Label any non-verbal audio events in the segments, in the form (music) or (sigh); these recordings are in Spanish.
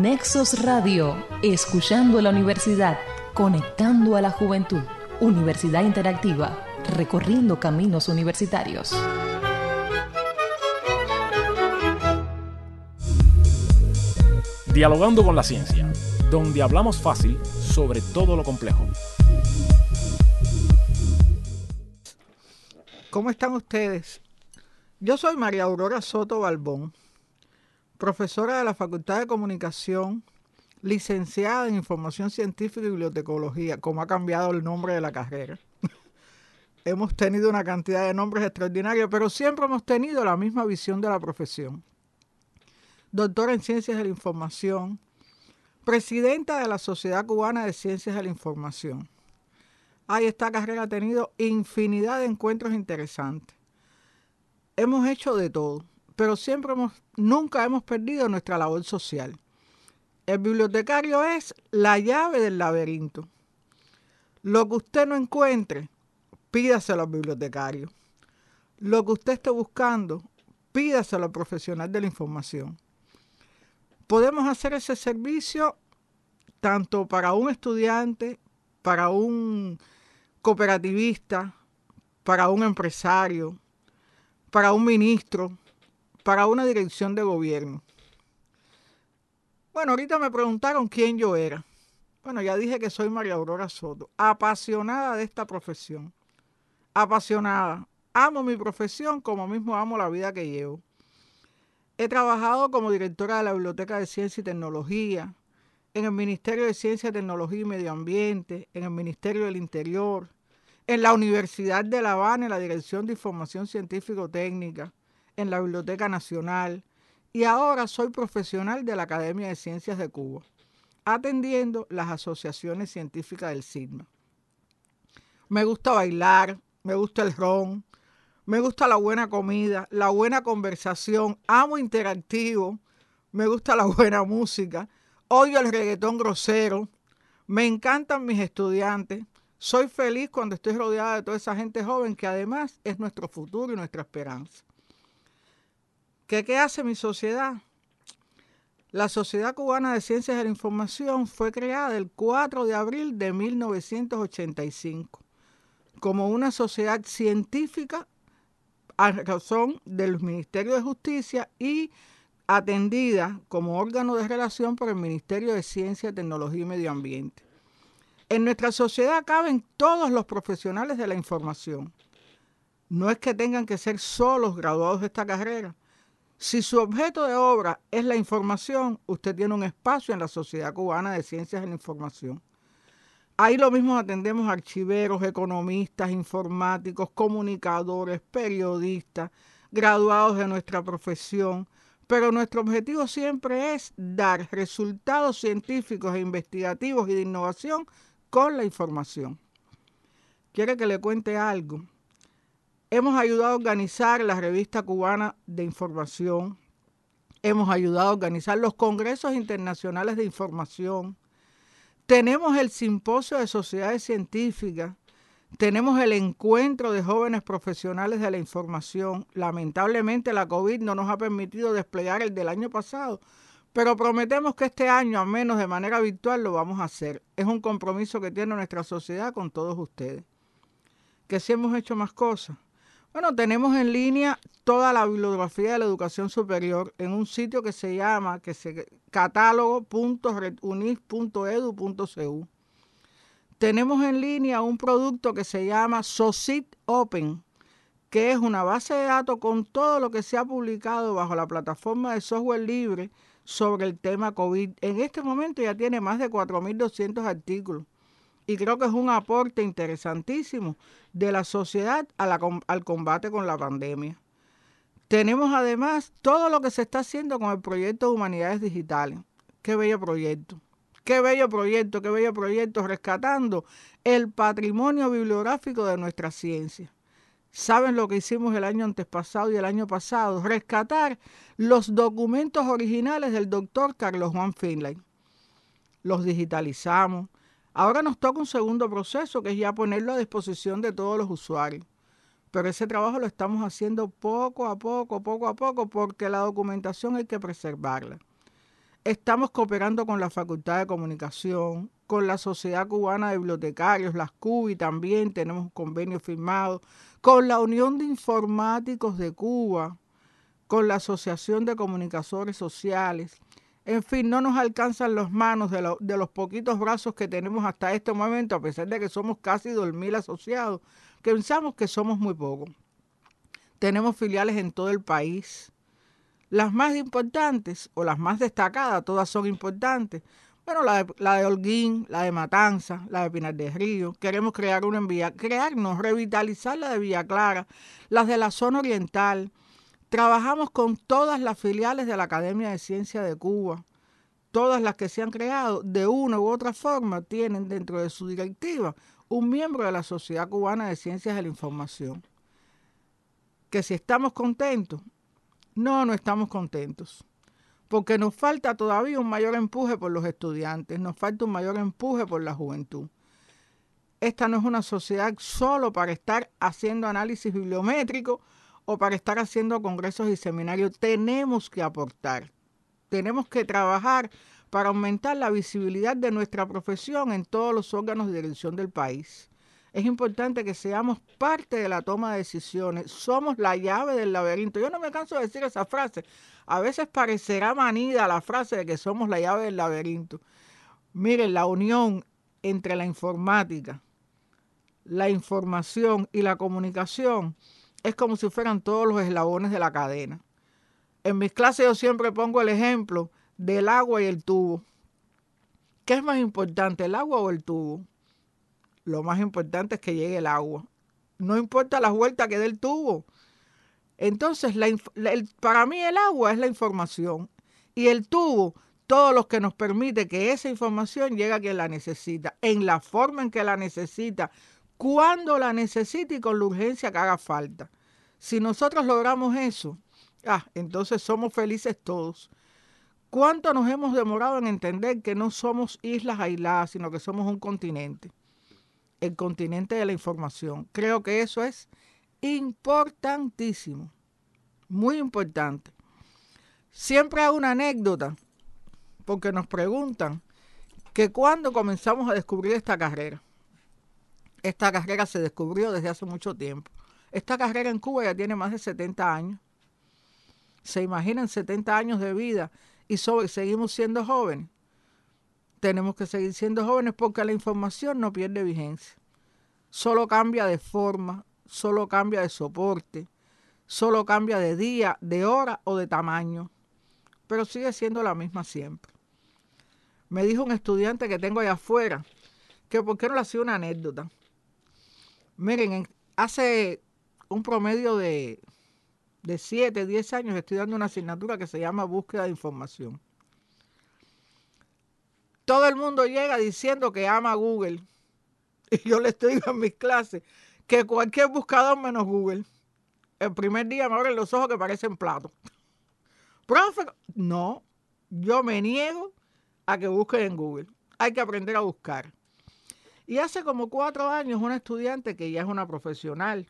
Nexos Radio, escuchando la universidad, conectando a la juventud. Universidad Interactiva, recorriendo caminos universitarios. Dialogando con la ciencia, donde hablamos fácil sobre todo lo complejo. ¿Cómo están ustedes? Yo soy María Aurora Soto Balbón, profesora de la Facultad de Comunicación, licenciada en Información Científica y Bibliotecología, como ha cambiado el nombre de la carrera. (laughs) hemos tenido una cantidad de nombres extraordinarios, pero siempre hemos tenido la misma visión de la profesión. Doctora en Ciencias de la Información, presidenta de la Sociedad Cubana de Ciencias de la Información. Ay, esta carrera ha tenido infinidad de encuentros interesantes. Hemos hecho de todo, pero siempre hemos, nunca hemos perdido nuestra labor social. El bibliotecario es la llave del laberinto. Lo que usted no encuentre, pídaselo al bibliotecario. Lo que usted esté buscando, pídaselo al profesional de la información. Podemos hacer ese servicio tanto para un estudiante, para un cooperativista, para un empresario, para un ministro, para una dirección de gobierno. Bueno, ahorita me preguntaron quién yo era. Bueno, ya dije que soy María Aurora Soto, apasionada de esta profesión. Apasionada. Amo mi profesión como mismo amo la vida que llevo. He trabajado como directora de la Biblioteca de Ciencia y Tecnología, en el Ministerio de Ciencia, Tecnología y Medio Ambiente, en el Ministerio del Interior, en la Universidad de La Habana, en la Dirección de Información Científico-Técnica, en la Biblioteca Nacional y ahora soy profesional de la Academia de Ciencias de Cuba, atendiendo las asociaciones científicas del SIGMA. Me gusta bailar, me gusta el ron, me gusta la buena comida, la buena conversación, amo interactivo, me gusta la buena música, odio el reggaetón grosero, me encantan mis estudiantes, soy feliz cuando estoy rodeada de toda esa gente joven que además es nuestro futuro y nuestra esperanza. ¿Qué, hace mi sociedad? La Sociedad Cubana de Ciencias de la Información fue creada el 4 de abril de 1985 como una sociedad científica a razón del Ministerio de Justicia y atendida como órgano de relación por el Ministerio de Ciencia, Tecnología y Medio Ambiente. En nuestra sociedad caben todos los profesionales de la información. No es que tengan que ser solos graduados de esta carrera, si su objeto de obra es la información, usted tiene un espacio en la Sociedad Cubana de Ciencias de la Información. Ahí lo mismo atendemos archiveros, economistas, informáticos, comunicadores, periodistas, graduados de nuestra profesión, pero nuestro objetivo siempre es dar resultados científicos e investigativos y de innovación con la información. ¿Quiere que le cuente algo? Hemos ayudado a organizar la revista cubana de información. Hemos ayudado a organizar los congresos internacionales de información. Tenemos el simposio de sociedades científicas. Tenemos el encuentro de jóvenes profesionales de la información. Lamentablemente la COVID no nos ha permitido desplegar el del año pasado, pero prometemos que este año, al menos de manera virtual, lo vamos a hacer. Es un compromiso que tiene nuestra sociedad con todos ustedes. Que si hemos hecho más cosas. Bueno, tenemos en línea toda la bibliografía de la educación superior en un sitio que se llama que se, catálogo.redunis.edu.cu. Tenemos en línea un producto que se llama SOCIT Open, que es una base de datos con todo lo que se ha publicado bajo la plataforma de software libre sobre el tema COVID. En este momento ya tiene más de 4.200 artículos y creo que es un aporte interesantísimo de la sociedad al combate con la pandemia. Tenemos además todo lo que se está haciendo con el proyecto de Humanidades Digitales. Qué bello proyecto. Qué bello proyecto, qué bello proyecto, rescatando el patrimonio bibliográfico de nuestra ciencia. ¿Saben lo que hicimos el año antes pasado y el año pasado? Rescatar los documentos originales del doctor Carlos Juan Finlay. Los digitalizamos, Ahora nos toca un segundo proceso, que es ya ponerlo a disposición de todos los usuarios. Pero ese trabajo lo estamos haciendo poco a poco, poco a poco, porque la documentación hay que preservarla. Estamos cooperando con la Facultad de Comunicación, con la Sociedad Cubana de Bibliotecarios, las CUBI también tenemos un convenio firmado, con la Unión de Informáticos de Cuba, con la Asociación de Comunicadores Sociales. En fin, no nos alcanzan las manos de, los poquitos brazos que tenemos hasta este momento, a pesar de que somos casi 2.000 asociados, pensamos que somos muy pocos. Tenemos filiales en todo el país. Las más importantes o las más destacadas, todas son importantes. Bueno, la de, la Holguín, la de Matanza, la de Pinar del Río. Queremos crear una en crearnos, revitalizar la de Villa Clara, las de la zona oriental. Trabajamos con todas las filiales de la Academia de Ciencia de Cuba. Todas las que se han creado, de una u otra forma, tienen dentro de su directiva un miembro de la Sociedad Cubana de Ciencias de la Información. Que si estamos contentos, no, no estamos contentos, porque nos falta todavía un mayor empuje por los estudiantes, nos falta un mayor empuje por la juventud. Esta no es una sociedad solo para estar haciendo análisis bibliométrico o para estar haciendo congresos y seminarios. Tenemos que aportar, tenemos que trabajar para aumentar la visibilidad de nuestra profesión en todos los órganos de dirección del país. Es importante que seamos parte de la toma de decisiones. Somos la llave del laberinto. Yo no me canso de decir esa frase. A veces parecerá manida la frase de que somos la llave del laberinto. Miren, la unión entre la informática, la información y la comunicación es como si fueran todos los eslabones de la cadena. En mis clases yo siempre pongo el ejemplo del agua y el tubo. ¿Qué es más importante, el agua o el tubo? Lo más importante es que llegue el agua. No importa la vuelta que dé el tubo. Entonces, para mí el agua es la información y el tubo, todo lo que nos permite que esa información llegue a quien la necesita, en la forma en que la necesita, cuando la necesita y con la urgencia que haga falta. Si nosotros logramos eso, ah, entonces somos felices todos. ¿Cuánto nos hemos demorado en entender que no somos islas aisladas, sino que somos un continente? el continente de la información. Creo que eso es importantísimo, muy importante. Siempre hay una anécdota, porque nos preguntan que cuando comenzamos a descubrir esta carrera, esta carrera se descubrió desde hace mucho tiempo. Esta carrera en Cuba ya tiene más de 70 años. Se imaginan 70 años de vida y seguimos siendo jóvenes tenemos que seguir siendo jóvenes porque la información no pierde vigencia. Solo cambia de forma, solo cambia de soporte, solo cambia de día, de hora o de tamaño, pero sigue siendo la misma siempre. Me dijo un estudiante que tengo allá afuera que por qué no le hacía una anécdota. Miren, hace un promedio de, de 7, 10 años estoy dando una asignatura que se llama búsqueda de información todo el mundo llega diciendo que ama Google. (laughs) Y yo les digo en mis clases que cualquier buscador menos Google. El primer día me abren los ojos que parecen platos. (laughs) Profe, no, yo me niego a que busquen en Google. Hay que aprender a buscar. Y hace como cuatro años una estudiante que ya es una profesional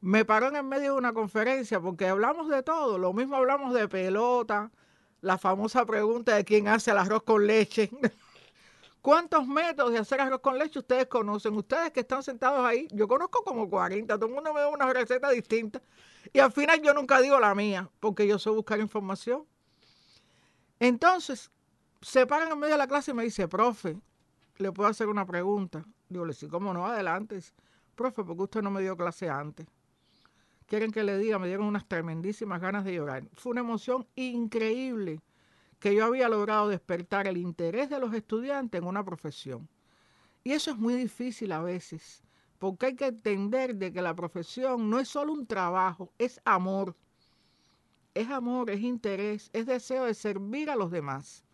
me paró en el medio de una conferencia porque hablamos de todo. Lo mismo hablamos de pelota, la famosa pregunta de quién hace el arroz con leche. (laughs) ¿Cuántos métodos de hacer arroz con leche ustedes conocen? Ustedes que están sentados ahí, yo conozco como 40, todo el mundo me da una receta distinta. Y al final yo nunca digo la mía, porque yo sé buscar información. Entonces, se paran en medio de la clase y me dice, profe, ¿le puedo hacer una pregunta? Digo, le sí, ¿cómo no? Adelante. Profe, ¿por qué usted no me dio clase antes? quieren que le diga, me dieron unas tremendísimas ganas de llorar. Fue una emoción increíble que yo había logrado despertar el interés de los estudiantes en una profesión. Y eso es muy difícil a veces, porque hay que entender de que la profesión no es solo un trabajo, es amor. Es amor, es interés, es deseo de servir a los demás.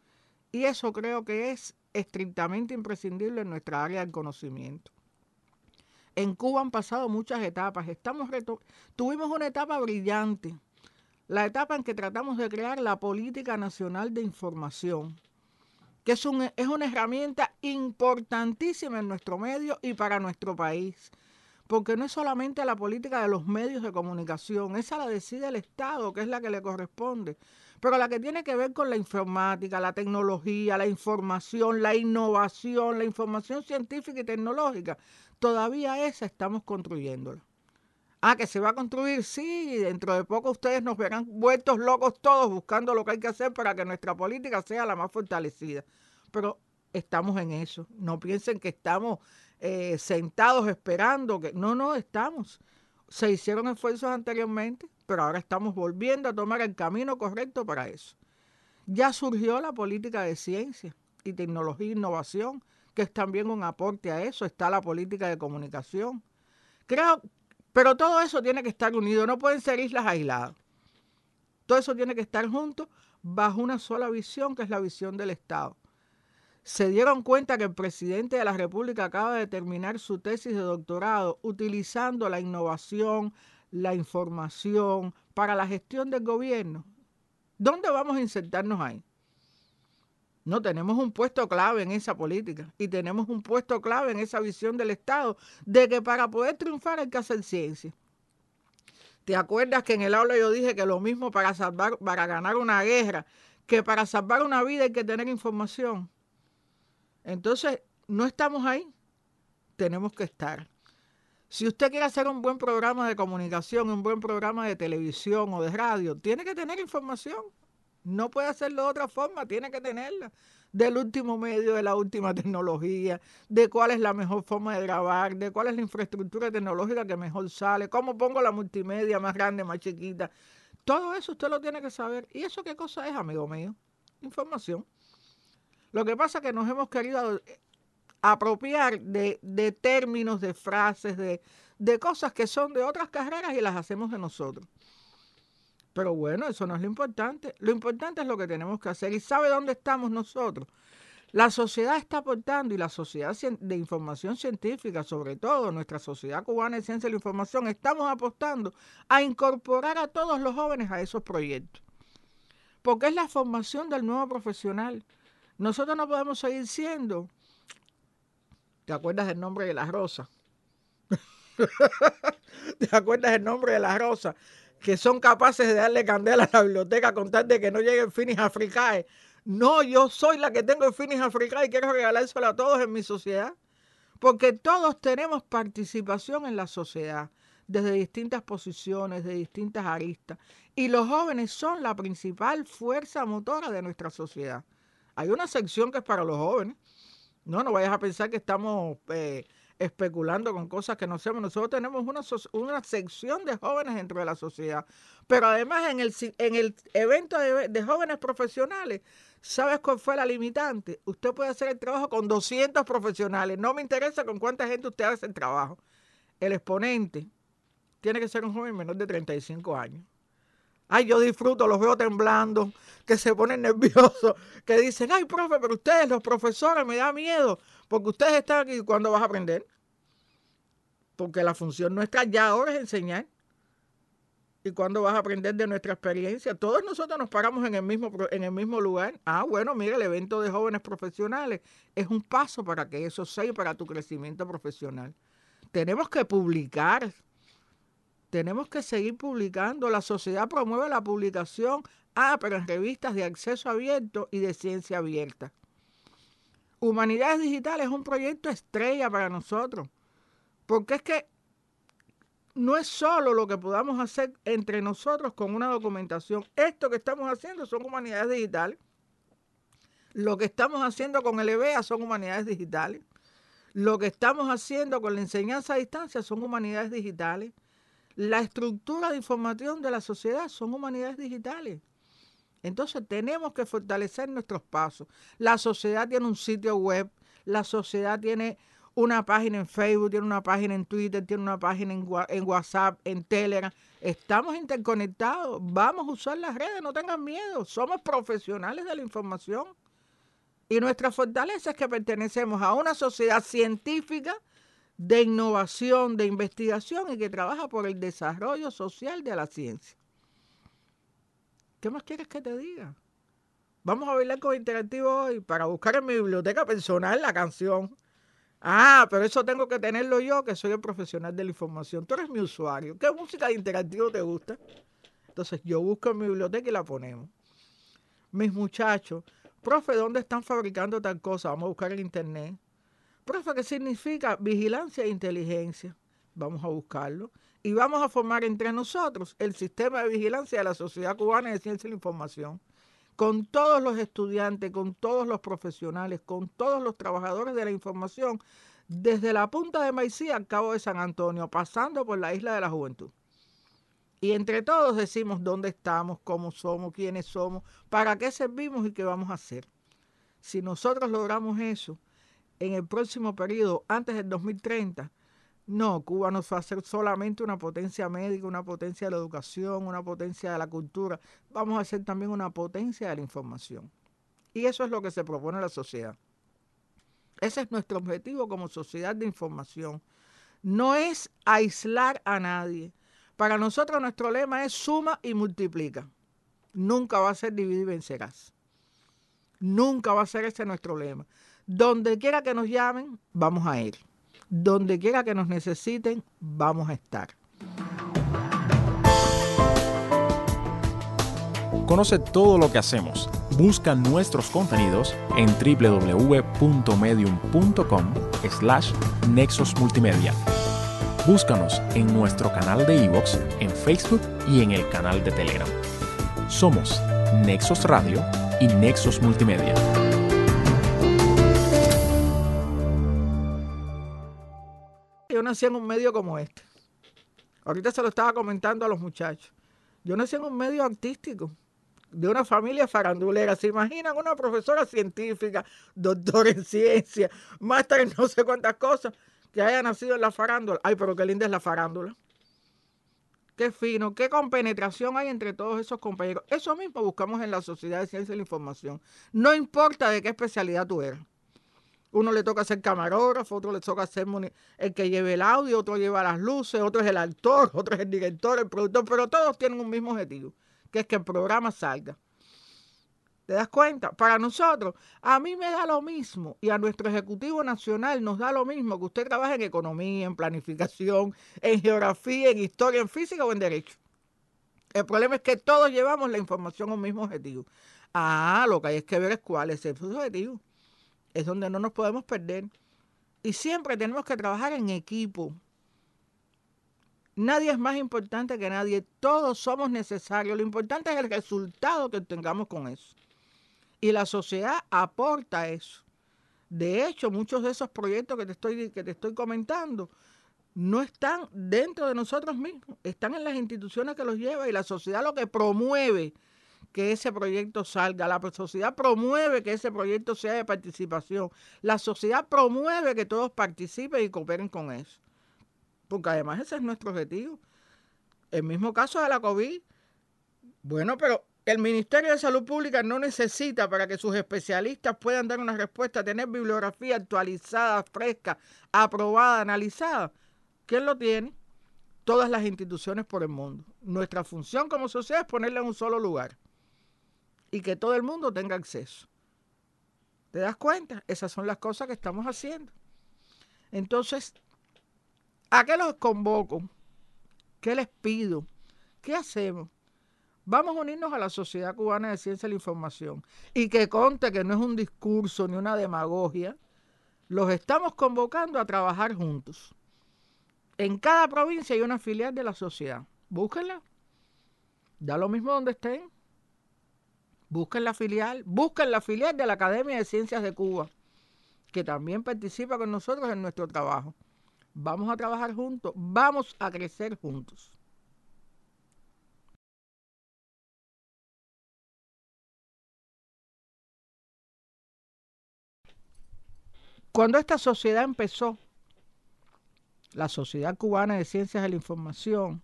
Y eso creo que es estrictamente imprescindible en nuestra área del conocimiento. En Cuba han pasado muchas etapas. Estamos tuvimos una etapa brillante, la etapa en que tratamos de crear la Política Nacional de Información, que es, es una herramienta importantísima en nuestro medio y para nuestro país, porque no es solamente la política de los medios de comunicación, esa la decide el Estado, que es la que le corresponde, pero la que tiene que ver con la informática, la tecnología, la información, la innovación, la información científica y tecnológica, todavía esa estamos construyéndola. Ah, que se va a construir, sí, dentro de poco ustedes nos verán vueltos locos todos buscando lo que hay que hacer para que nuestra política sea la más fortalecida. Pero estamos en eso. No piensen que estamos eh, sentados esperando que... No, no, estamos. Se hicieron esfuerzos anteriormente, pero ahora estamos volviendo a tomar el camino correcto para eso. Ya surgió la política de ciencia y tecnología e innovación, que es también un aporte a eso. Está la política de comunicación. Creo, pero todo eso tiene que estar unido, no pueden ser islas aisladas. Todo eso tiene que estar junto bajo una sola visión, que es la visión del Estado se dieron cuenta que el presidente de la República acaba de terminar su tesis de doctorado utilizando la innovación, la información para la gestión del gobierno. ¿Dónde vamos a insertarnos ahí? No, tenemos un puesto clave en esa política y tenemos un puesto clave en esa visión del Estado de que para poder triunfar hay que hacer ciencia. ¿Te acuerdas que en el aula yo dije que lo mismo para salvar, para ganar una guerra, que para salvar una vida hay que tener información? Entonces, no estamos ahí, tenemos que estar. Si usted quiere hacer un buen programa de comunicación, un buen programa de televisión o de radio, tiene que tener información. No puede hacerlo de otra forma, tiene que tenerla. Del último medio, de la última (laughs) tecnología, de cuál es la mejor forma de grabar, de cuál es la infraestructura tecnológica que mejor sale, cómo pongo la multimedia más grande, más chiquita. Todo eso usted lo tiene que saber. ¿Y eso qué cosa es, amigo mío? Información. Lo que pasa es que nos hemos querido eh, apropiar de, términos, de frases, de, de cosas que son de otras carreras y las hacemos de nosotros. Pero bueno, eso no es lo importante. Lo importante es lo que tenemos que hacer. ¿Y sabe dónde estamos nosotros? La sociedad está aportando y la sociedad de información científica, sobre todo nuestra sociedad cubana de ciencia de la información, estamos apostando a incorporar a todos los jóvenes a esos proyectos. Porque es la formación del nuevo profesional. Nosotros no podemos seguir siendo. ¿Te acuerdas del nombre de la rosa? (laughs) ¿Te acuerdas del nombre de la rosa? Que son capaces de darle candela a la biblioteca con tal de que no lleguen finis africae. No, yo soy la que tengo el finis africae y quiero regalárselo a todos en mi sociedad. Porque todos tenemos participación en la sociedad, desde distintas posiciones, de distintas aristas. Y los jóvenes son la principal fuerza motora de nuestra sociedad. Hay una sección que es para los jóvenes. No, no vayas a pensar que estamos eh, especulando con cosas que no sabemos. Nosotros tenemos una, una sección de jóvenes dentro de la sociedad. Pero además en el, en el evento de, jóvenes profesionales, ¿sabes cuál fue la limitante? Usted puede hacer el trabajo con 200 profesionales. No me interesa con cuánta gente usted hace el trabajo. El exponente tiene que ser un joven menor de 35 años. Ay, yo disfruto, los veo temblando, que se ponen (laughs) nerviosos, que dicen, ay, profe, pero ustedes, los profesores, me da miedo, porque ustedes están aquí, ¿cuándo vas a aprender? Porque la función nuestra ya ahora es enseñar. ¿Y cuándo vas a aprender de nuestra experiencia? Todos nosotros nos paramos en el mismo, en el mismo lugar. Ah, bueno, mira, el evento de jóvenes profesionales es un paso para que eso sea para tu crecimiento profesional. Tenemos que publicar tenemos que seguir publicando. La sociedad promueve la publicación, ah, pero en revistas de acceso abierto y de ciencia abierta. Humanidades Digitales es un proyecto estrella para nosotros, porque es que no es solo lo que podamos hacer entre nosotros con una documentación. Esto que estamos haciendo son humanidades digitales. Lo que estamos haciendo con el EBEA son humanidades digitales. Lo que estamos haciendo con la enseñanza a distancia son humanidades digitales. La estructura de información de la sociedad son humanidades digitales. Entonces tenemos que fortalecer nuestros pasos. La sociedad tiene un sitio web, la sociedad tiene una página en Facebook, tiene una página en Twitter, tiene una página en, WhatsApp, en Telegram. Estamos interconectados, vamos a usar las redes, no tengan miedo, somos profesionales de la información. Y nuestra fortaleza es que pertenecemos a una sociedad científica de innovación, de investigación y que trabaja por el desarrollo social de la ciencia. ¿Qué más quieres que te diga? Vamos a bailar con Interactivo hoy para buscar en mi biblioteca personal la canción. Ah, pero eso tengo que tenerlo yo, que soy el profesional de la información. Tú eres mi usuario. ¿Qué música interactiva te gusta? Entonces yo busco en mi biblioteca y la ponemos. Mis muchachos, profe, ¿dónde están fabricando tal cosa? Vamos a buscar en internet. Profe, ¿qué significa vigilancia e inteligencia? Vamos a buscarlo. Y vamos a formar entre nosotros el sistema de vigilancia de la Sociedad Cubana de Ciencia y la Información. Con todos los estudiantes, con todos los profesionales, con todos los trabajadores de la información, desde la punta de Maicía al cabo de San Antonio, pasando por la isla de la juventud. Y entre todos decimos dónde estamos, cómo somos, quiénes somos, para qué servimos y qué vamos a hacer. Si nosotros logramos eso, en el próximo periodo, antes del 2030, no, Cuba no va a ser solamente una potencia médica, una potencia de la educación, una potencia de la cultura, vamos a ser también una potencia de la información. Y eso es lo que se propone la sociedad. Ese es nuestro objetivo como sociedad de información. No es aislar a nadie. Para nosotros nuestro lema es suma y multiplica. Nunca va a ser dividir y vencerás. Nunca va a ser ese nuestro lema. Donde quiera que nos llamen, vamos a ir. Donde quiera que nos necesiten, vamos a estar. Conoce todo lo que hacemos. Busca nuestros contenidos en www.medium.com slash Nexos Multimedia. Búscanos en nuestro canal de iVoox, en Facebook y en el canal de Telegram. Somos Nexos Radio y Nexos Multimedia. Nací en un medio como este. Ahorita se lo estaba comentando a los muchachos. Yo nací en un medio artístico, de una familia farandulera. ¿Se imaginan una profesora científica, doctor en ciencia, máster en no sé cuántas cosas, que haya nacido en la farándula? Ay, pero qué linda es la farándula. Qué fino, qué compenetración hay entre todos esos compañeros. Eso mismo buscamos en la Sociedad de Ciencia y la Información. No importa de qué especialidad tú eres. Uno le toca ser camarógrafo, otro le toca ser el que lleve el audio, otro lleva las luces, otro es el actor, otro es el director, el productor, pero todos tienen un mismo objetivo, que es que el programa salga. ¿Te das cuenta? Para nosotros, a mí me da lo mismo y a nuestro Ejecutivo Nacional nos da lo mismo que usted trabaje en economía, en planificación, en geografía, en historia, en física o en derecho. El problema es que todos llevamos la información a un mismo objetivo. Ah, lo que hay es que ver es cuál es ese objetivo es donde no nos podemos perder. Y siempre tenemos que trabajar en equipo. Nadie es más importante que nadie. Todos somos necesarios. Lo importante es el resultado que tengamos con eso. Y la sociedad aporta eso. De hecho, muchos de esos proyectos que te estoy, que te estoy comentando no están dentro de nosotros mismos. Están en las instituciones que los llevan y la sociedad lo que promueve que ese proyecto salga, la sociedad promueve que ese proyecto sea de participación, la sociedad promueve que todos participen y cooperen con eso. Porque además ese es nuestro objetivo. El mismo caso de la COVID. Bueno, pero el Ministerio de Salud Pública no necesita para que sus especialistas puedan dar una respuesta, tener bibliografía actualizada, fresca, aprobada, analizada. ¿Quién lo tiene? Todas las instituciones por el mundo. Nuestra función como sociedad es ponerla en un solo lugar y que todo el mundo tenga acceso. ¿Te das cuenta? Esas son las cosas que estamos haciendo. Entonces, ¿a qué los convoco? ¿Qué les pido? ¿Qué hacemos? Vamos a unirnos a la Sociedad Cubana de Ciencia y la Información. Y que conte que no es un discurso ni una demagogia. Los estamos convocando a trabajar juntos. En cada provincia hay una filial de la sociedad. Búsquenla. Da lo mismo donde estén. Busquen la filial, busquen la filial de la Academia de Ciencias de Cuba, que también participa con nosotros en nuestro trabajo. Vamos a trabajar juntos, vamos a crecer juntos. Cuando esta sociedad empezó, la Sociedad Cubana de Ciencias de la Información,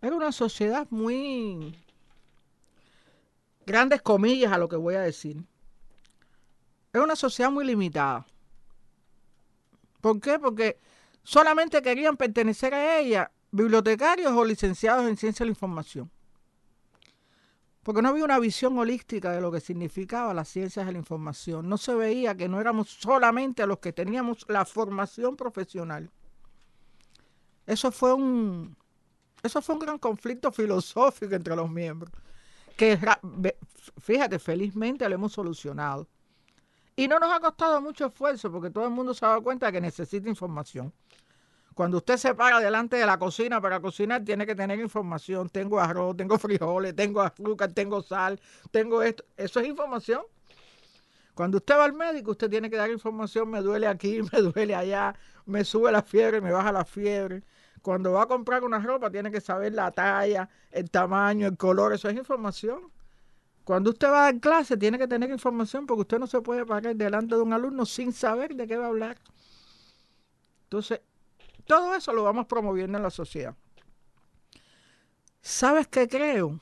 era una sociedad muy grandes comillas a lo que voy a decir. Es una sociedad muy limitada. ¿Por qué? Porque solamente querían pertenecer a ella bibliotecarios o licenciados en ciencia de la información. porque no había una visión holística de lo que significaba las ciencias de la información. No se veía que no éramos solamente los que teníamos la formación profesional. Eso fue un, eso fue un gran conflicto (laughs) filosófico entre los miembros, que fíjate, felizmente lo hemos solucionado. Y no nos ha costado mucho esfuerzo porque todo el mundo se ha dado cuenta de que necesita información. Cuando usted se para delante de la cocina para cocinar, tiene que tener información. Tengo arroz, tengo frijoles, tengo azúcar, tengo sal, tengo esto. Eso es información. Cuando usted va al médico, usted tiene que dar información. Me duele aquí, (laughs) me duele allá, me sube la fiebre, me baja la fiebre. Cuando va a comprar una ropa, tiene que saber la talla, el tamaño, el color. Eso es información. Cuando usted va a dar clase, tiene que tener información porque usted no se puede parar delante de un alumno sin saber de qué va a hablar. Entonces, todo eso lo vamos promoviendo en la sociedad. ¿Sabes qué creo?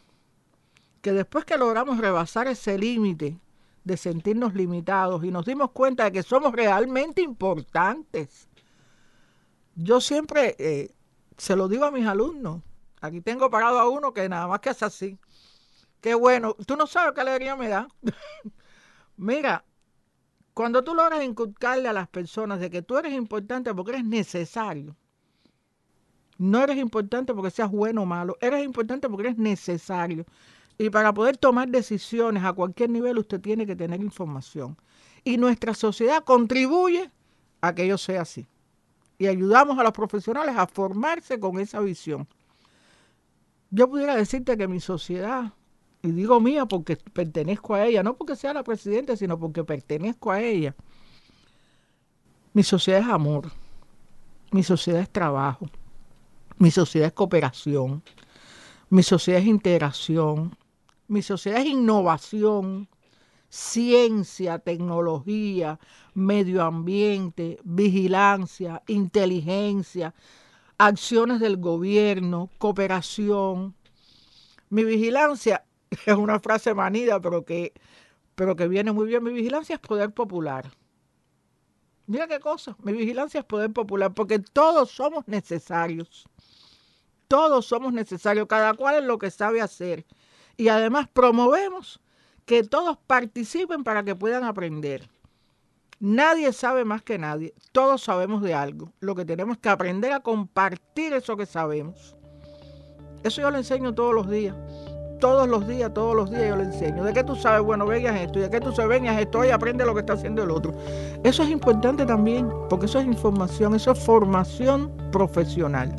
Que después que logramos rebasar ese límite de sentirnos limitados y nos dimos cuenta de que somos realmente importantes, yo siempre eh, se lo digo a mis alumnos. Aquí tengo parado a uno que nada más que hace así. Qué bueno. Tú no sabes qué alegría me da. (laughs) Mira, cuando tú logras inculcarle a las personas de que tú eres importante porque eres necesario, no eres importante porque seas bueno o malo, eres importante porque eres necesario. Y para poder tomar decisiones a cualquier nivel usted tiene que tener información. Y nuestra sociedad contribuye a que ello sea así. Y ayudamos a los profesionales a formarse con esa visión. Yo pudiera decirte que mi sociedad y digo mía porque pertenezco a ella, no porque sea la presidenta, sino porque pertenezco a ella. Mi sociedad es amor, mi sociedad es trabajo, mi sociedad es cooperación, mi sociedad es integración, mi sociedad es innovación, ciencia, tecnología, medio ambiente, vigilancia, inteligencia, acciones del gobierno, cooperación. Mi vigilancia (laughs) es una frase manida, pero que, pero que viene muy bien. Mi vigilancia es poder popular. Mira qué cosa, mi vigilancia es poder popular, porque todos somos necesarios. Todos somos necesarios, cada cual es lo que sabe hacer. Y además promovemos que todos participen para que puedan aprender. Nadie sabe más que nadie, todos sabemos de algo. Lo que tenemos que aprender a compartir eso que sabemos. Eso yo lo enseño todos los días todos los días, todos los días yo le enseño. ¿De qué tú sabes? Bueno, veas esto. ¿Y de qué tú sabes? Veas esto y aprende lo que está haciendo el otro. Eso es importante también, porque eso es información, eso es formación profesional.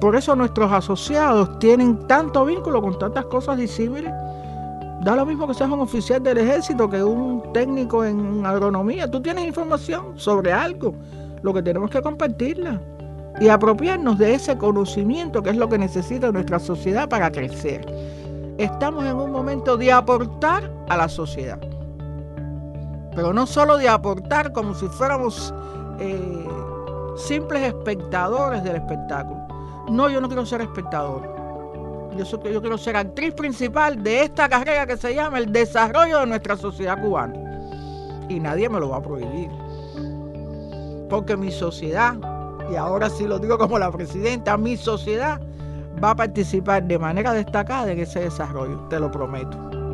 Por eso nuestros asociados tienen tanto vínculo con tantas cosas disímiles. Da lo mismo que seas un oficial del ejército que un técnico en agronomía. Tú tienes información sobre algo. Lo que tenemos que compartirla y apropiarnos de ese conocimiento que es lo que necesita nuestra sociedad para crecer. Estamos en un momento de aportar a la sociedad, pero no solo de aportar como si fuéramos eh, simples espectadores del espectáculo. No, yo no quiero ser espectador. Yo, yo quiero ser actriz principal de esta carrera que se llama el desarrollo de nuestra sociedad cubana. Y nadie me lo va a prohibir. Porque mi sociedad y ahora sí lo digo como la presidenta, mi sociedad va a participar de manera destacada en ese desarrollo, te lo prometo.